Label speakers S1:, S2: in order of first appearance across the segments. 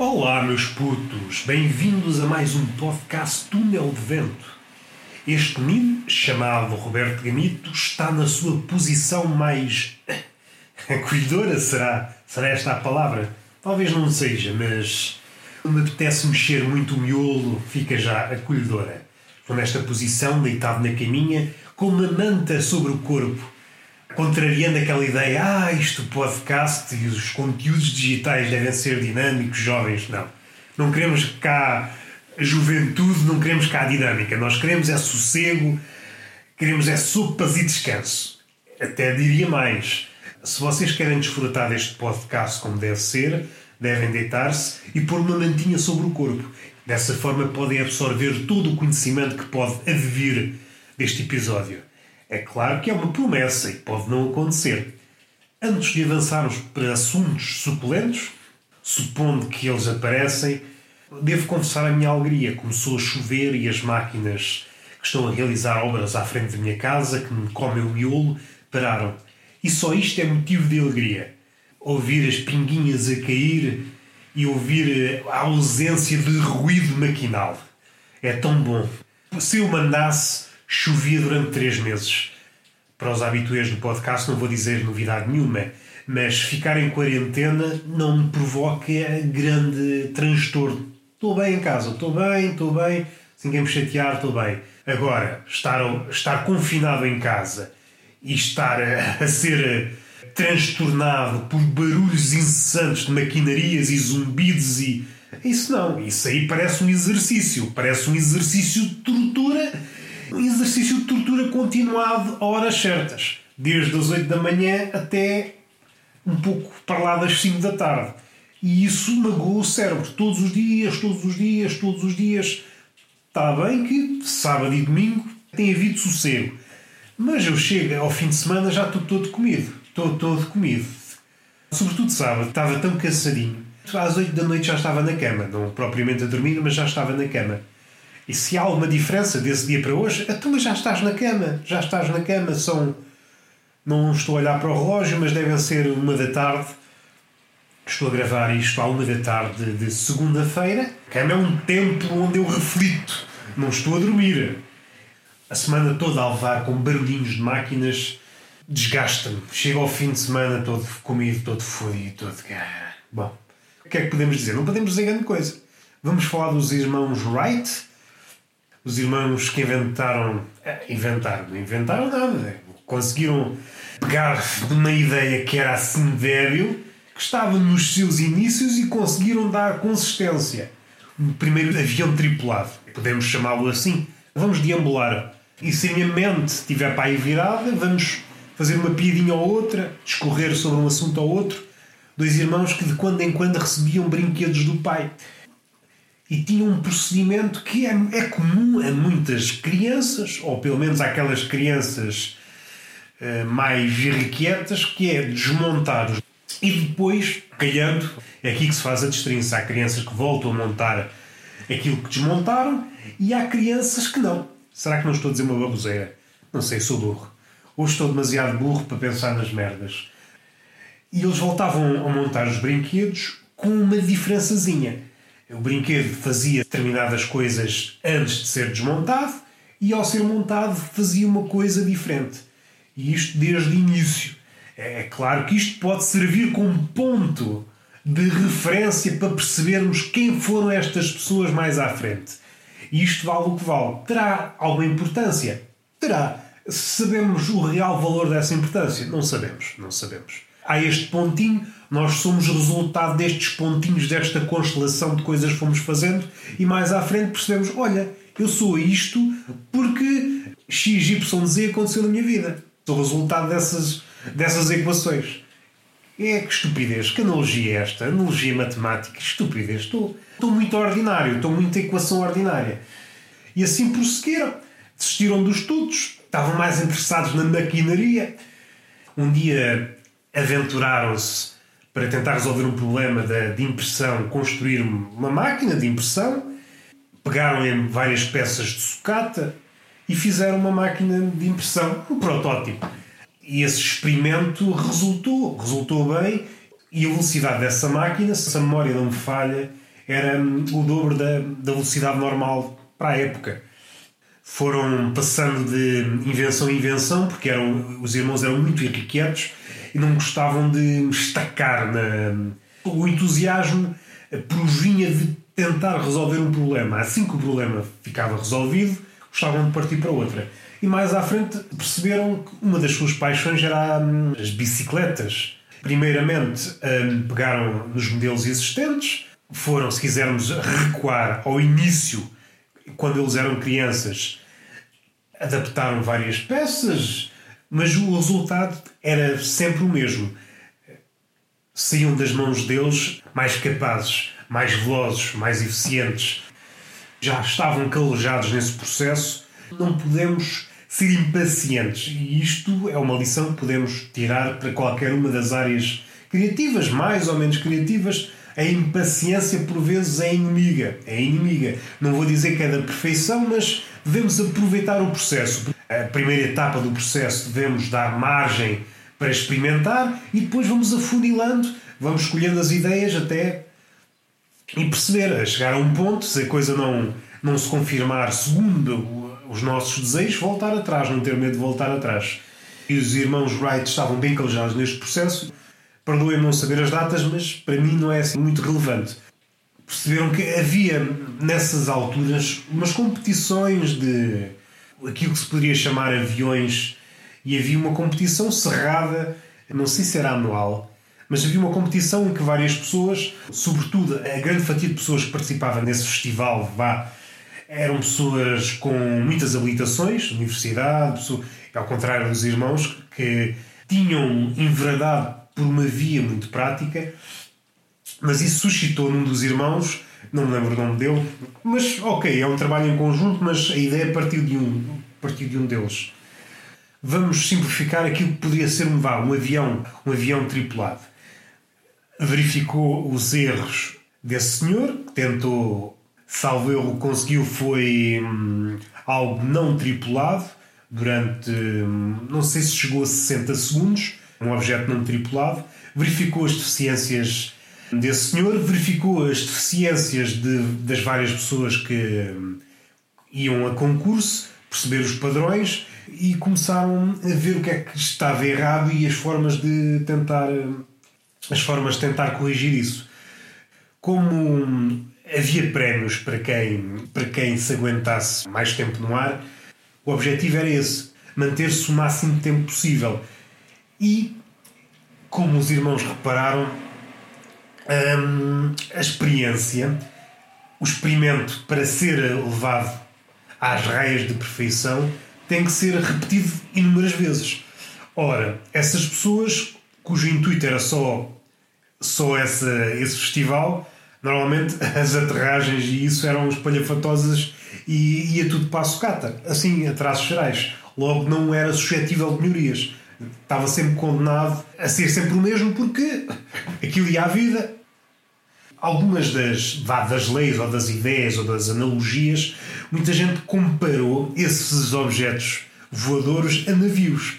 S1: Olá, meus putos, bem-vindos a mais um podcast Túnel de Vento. Este menino, chamado Roberto Gamito, está na sua posição mais. acolhedora, será? Será esta a palavra? Talvez não seja, mas. me apetece mexer muito o miolo, fica já acolhedora. Estou nesta posição, deitado na caminha, com uma manta sobre o corpo, contrariando aquela ideia, ah, isto podcast e os conteúdos digitais devem ser dinâmicos, jovens. Não. Não queremos cá juventude, não queremos cá dinâmica. Nós queremos é sossego, queremos é sopas e descanso. Até diria mais. Se vocês querem desfrutar deste podcast como deve ser, devem deitar-se e pôr uma mantinha sobre o corpo. Dessa forma podem absorver todo o conhecimento que pode advir deste episódio. É claro que é uma promessa e pode não acontecer. Antes de avançarmos para assuntos suculentos, supondo que eles aparecem, devo confessar a minha alegria. Começou a chover e as máquinas que estão a realizar obras à frente da minha casa, que me comem o miolo, pararam. E só isto é motivo de alegria. Ouvir as pinguinhas a cair e ouvir a ausência de ruído maquinal. É tão bom. Se eu mandasse chovia durante três meses. Para os habituês do podcast, não vou dizer novidade nenhuma, mas ficar em quarentena não me provoca grande transtorno. Estou bem em casa, estou bem, estou bem, se ninguém me chatear, estou bem. Agora, estar, estar confinado em casa e estar a, a ser transtornado por barulhos incessantes de maquinarias e zumbidos e. Isso não, isso aí parece um exercício, parece um exercício de tortura exercício de tortura continuado a horas certas, desde as 8 da manhã até um pouco para lá das 5 da tarde. E isso magoa o cérebro todos os dias, todos os dias, todos os dias. Está bem que sábado e domingo tem havido sossego, mas eu chego ao fim de semana já estou todo comido. Estou todo comido. Sobretudo sábado, estava tão cansadinho. Às 8 da noite já estava na cama, não propriamente a dormir, mas já estava na cama. E se há alguma diferença desse dia para hoje, então mas já estás na cama, já estás na cama, são. Não estou a olhar para o relógio, mas devem ser uma da tarde. Estou a gravar isto à uma da tarde de segunda-feira. A cama é um tempo onde eu reflito, não estou a dormir. A semana toda a levar com barulhinhos de máquinas desgasta-me. Chego ao fim de semana todo comido, todo fodido, todo. Bom, o que é que podemos dizer? Não podemos dizer grande coisa. Vamos falar dos irmãos Wright os irmãos que inventaram. Eh, inventaram, não inventaram nada. Conseguiram pegar uma ideia que era assim débil, que estava nos seus inícios e conseguiram dar consistência. O primeiro avião tripulado, podemos chamá-lo assim. Vamos deambular. E se a minha mente estiver para aí virada, vamos fazer uma piadinha ou outra, discorrer sobre um assunto ou outro. Dois irmãos que de quando em quando recebiam brinquedos do pai e tinha um procedimento que é, é comum a muitas crianças, ou pelo menos àquelas crianças uh, mais irrequietas, que é desmontar os... e depois, calhando, é aqui que se faz a distinção. Há crianças que voltam a montar aquilo que desmontaram e há crianças que não. Será que não estou a dizer uma baboseira? Não sei, sou burro. Ou estou demasiado burro para pensar nas merdas. E eles voltavam a montar os brinquedos com uma diferençazinha o brinquedo fazia determinadas coisas antes de ser desmontado e, ao ser montado, fazia uma coisa diferente. E isto desde o início. É, é claro que isto pode servir como ponto de referência para percebermos quem foram estas pessoas mais à frente. E isto vale o que vale. Terá alguma importância? Terá. Sabemos o real valor dessa importância? Não sabemos. Não sabemos. Há este pontinho nós somos resultado destes pontinhos, desta constelação de coisas que fomos fazendo, e mais à frente percebemos: olha, eu sou isto porque XYZ aconteceu na minha vida. Sou resultado dessas, dessas equações. É que estupidez, que analogia é esta? Analogia matemática, estupidez. Estou, estou muito ordinário, estou muito equação ordinária. E assim prosseguiram. Desistiram dos estudos, estavam mais interessados na maquinaria. Um dia aventuraram-se para tentar resolver um problema de, de impressão, construir uma máquina de impressão, pegaram em várias peças de sucata e fizeram uma máquina de impressão, um protótipo. E esse experimento resultou, resultou bem, e a velocidade dessa máquina, se a memória não me falha, era o dobro da, da velocidade normal para a época. Foram passando de invenção em invenção, porque eram, os irmãos eram muito irrequietos e não gostavam de estacar. Na, o entusiasmo provinha de tentar resolver um problema. Assim que o problema ficava resolvido, gostavam de partir para outra. E mais à frente perceberam que uma das suas paixões era hum, as bicicletas. Primeiramente hum, pegaram nos modelos existentes, foram, se quisermos, recuar ao início, quando eles eram crianças, adaptaram várias peças, mas o resultado era sempre o mesmo. Saíam das mãos deles mais capazes, mais velozes, mais eficientes. Já estavam calejados nesse processo. Não podemos ser impacientes. E isto é uma lição que podemos tirar para qualquer uma das áreas criativas, mais ou menos criativas. A impaciência, por vezes, é inimiga. É inimiga. Não vou dizer que é da perfeição, mas devemos aproveitar o processo. A primeira etapa do processo devemos dar margem para experimentar e depois vamos afunilando, vamos escolhendo as ideias até e perceber, a chegar a um ponto, se a coisa não, não se confirmar segundo os nossos desejos, voltar atrás, não ter medo de voltar atrás. E os irmãos Wright estavam bem calejados neste processo. Perdoem-me não saber as datas, mas para mim não é assim muito relevante. Perceberam que havia nessas alturas umas competições de aquilo que se poderia chamar aviões e havia uma competição cerrada, não sei se era anual, mas havia uma competição em que várias pessoas, sobretudo a grande fatia de pessoas que participavam nesse festival, vá, eram pessoas com muitas habilitações, universidade, ao contrário dos irmãos, que tinham enveredado por uma via muito prática, mas isso suscitou num dos irmãos, não me lembro o nome dele, mas ok, é um trabalho em conjunto, mas a ideia partiu de um, partiu de um deles. Vamos simplificar aquilo que poderia ser um, um avião, um avião tripulado. Verificou os erros desse senhor, que tentou salvo erro, conseguiu foi hum, algo não tripulado durante, hum, não sei se chegou a 60 segundos, um objeto não tripulado, verificou as deficiências desse senhor, verificou as deficiências de, das várias pessoas que hum, iam a concurso, perceber os padrões e começaram a ver o que é que estava errado e as formas de tentar hum, as formas de tentar corrigir isso. Como hum, havia prémios para quem, para quem se aguentasse mais tempo no ar. O objetivo era esse: manter-se o máximo de tempo possível. E, como os irmãos repararam, hum, a experiência, o experimento para ser levado às raias de perfeição, tem que ser repetido inúmeras vezes. Ora, essas pessoas cujo intuito era só, só essa, esse festival Normalmente as aterragens e isso eram espalhafatosas e ia tudo para a sucata, assim, a traços gerais. Logo não era suscetível de melhorias. Estava sempre condenado a ser sempre o mesmo porque aquilo ia à vida. Algumas das, das leis ou das ideias ou das analogias, muita gente comparou esses objetos voadores a navios.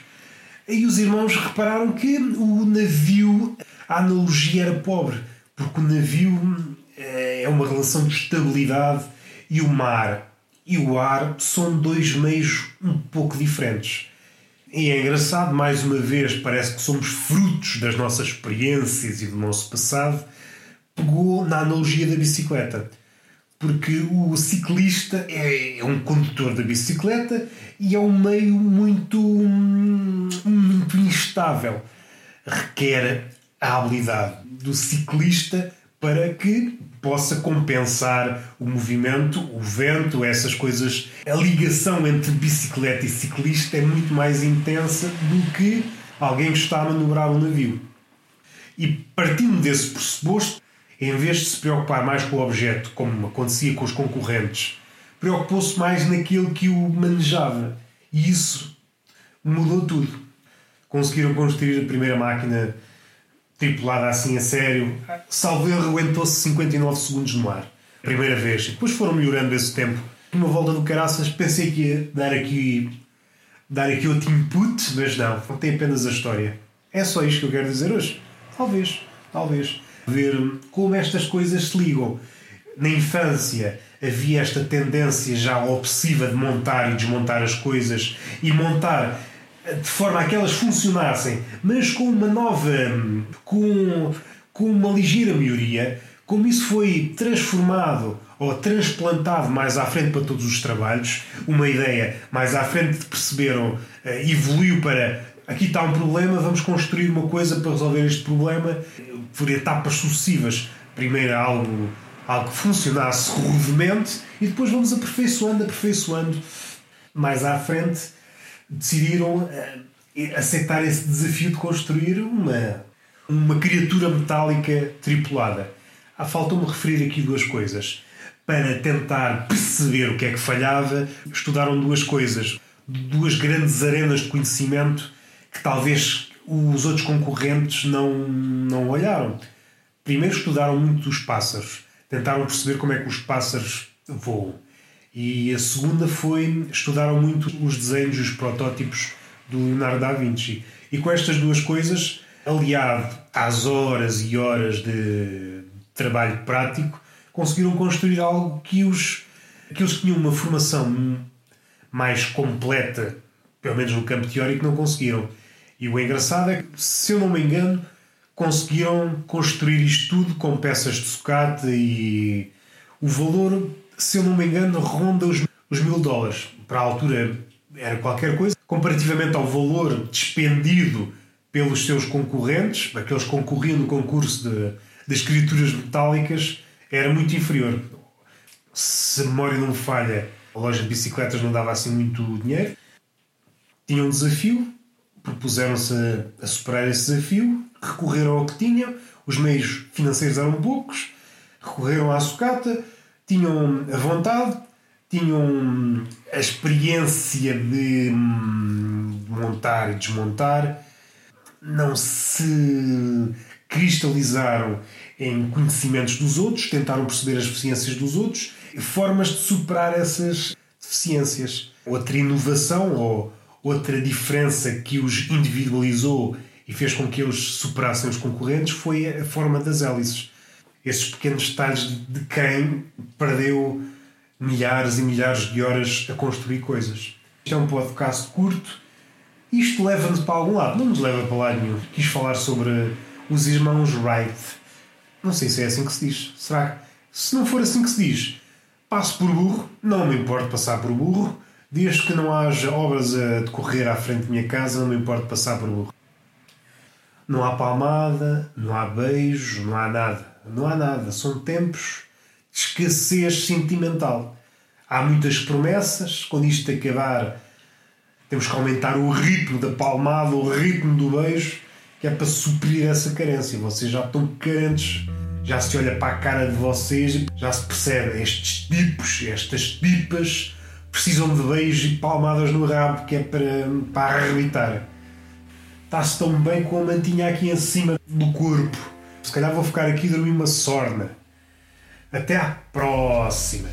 S1: E os irmãos repararam que o navio, a analogia era pobre porque o navio eh, é uma relação de estabilidade e o mar e o ar são dois meios um pouco diferentes. E é engraçado, mais uma vez, parece que somos frutos das nossas experiências e do nosso passado. Pegou na analogia da bicicleta. Porque o ciclista é, é um condutor da bicicleta e é um meio muito, hum, muito instável. Requer a habilidade do ciclista para que possa compensar o movimento, o vento, essas coisas. A ligação entre bicicleta e ciclista é muito mais intensa do que alguém que está a manobrar um navio. E partindo desse pressuposto, em vez de se preocupar mais com o objeto, como acontecia com os concorrentes, preocupou-se mais naquilo que o manejava. E isso mudou tudo. Conseguiram construir a primeira máquina tripulada assim a sério. Salvo erro, aguentou-se 59 segundos no ar. Primeira vez. E depois foram melhorando esse tempo. Uma volta do caraças, pensei que ia dar aqui, dar aqui outro input, mas não. Contei apenas a história. É só isto que eu quero dizer hoje. Talvez, talvez. Ver como estas coisas se ligam. na infância havia esta tendência já obsessiva de montar e desmontar as coisas e montar de forma a que elas funcionassem, mas com uma nova, com, com uma ligeira melhoria, como isso foi transformado ou transplantado mais à frente para todos os trabalhos, uma ideia mais à frente perceberam, eh, evoluiu para aqui está um problema, vamos construir uma coisa para resolver este problema por etapas sucessivas. Primeiro algo, algo que funcionasse rudemente e depois vamos aperfeiçoando, aperfeiçoando. Mais à frente decidiram eh, aceitar esse desafio de construir uma, uma criatura metálica tripulada. Ah, faltou-me referir aqui duas coisas. Para tentar perceber o que é que falhava, estudaram duas coisas, duas grandes arenas de conhecimento que talvez os outros concorrentes não, não olharam. Primeiro estudaram muito os pássaros, tentaram perceber como é que os pássaros voam. E a segunda foi estudaram muito os desenhos os protótipos do Leonardo da Vinci. E com estas duas coisas, aliado às horas e horas de trabalho prático, conseguiram construir algo que os que tinham uma formação mais completa, pelo menos no campo teórico, não conseguiram. E o engraçado é que, se eu não me engano, conseguiram construir isto tudo com peças de sucate e o valor, se eu não me engano, ronda os, os mil dólares. Para a altura era qualquer coisa. Comparativamente ao valor despendido pelos seus concorrentes, aqueles que concorriam no concurso de, de escrituras metálicas, era muito inferior. Se a memória não me falha, a loja de bicicletas não dava assim muito dinheiro. Tinha um desafio, propuseram-se a, a, superar esse desafio, recorreram ao que tinham, os meios financeiros eram poucos, recorreram à sucata, tinham a vontade, tinham a experiência de hum, montar e desmontar, não se cristalizaram em conhecimentos dos outros, tentaram perceber as deficiências dos outros, formas de superar essas deficiências. Outra inovação ou Outra diferença que os individualizou e fez com que eles superassem os concorrentes foi a forma das hélices. Esses pequenos detalhes de quem perdeu milhares e milhares de horas a construir coisas. Isto é um podcast curto. Isto leva-nos para algum lado. Não nos leva para lado nenhum. Quis falar sobre os irmãos Wright. Não sei se é assim que se diz. Será que, se não for assim que se diz, passo por burro, não me importo passar por burro Desde que não haja obras a decorrer à frente da minha casa, não me importa passar por burro. Não há palmada, não há beijo, não há nada. Não há nada. São tempos de escassez sentimental. Há muitas promessas. Quando isto acabar, temos que aumentar o ritmo da palmada, o ritmo do beijo, que é para suprir essa carência. Vocês já estão carentes. Já se olha para a cara de vocês, já se percebe estes tipos, estas tipas precisam de beijos e palmadas no rabo, que é para, para arrebitar. Está-se tão bem com a mantinha aqui em cima do corpo. Se calhar vou ficar aqui e dormir uma sorna. Até à próxima!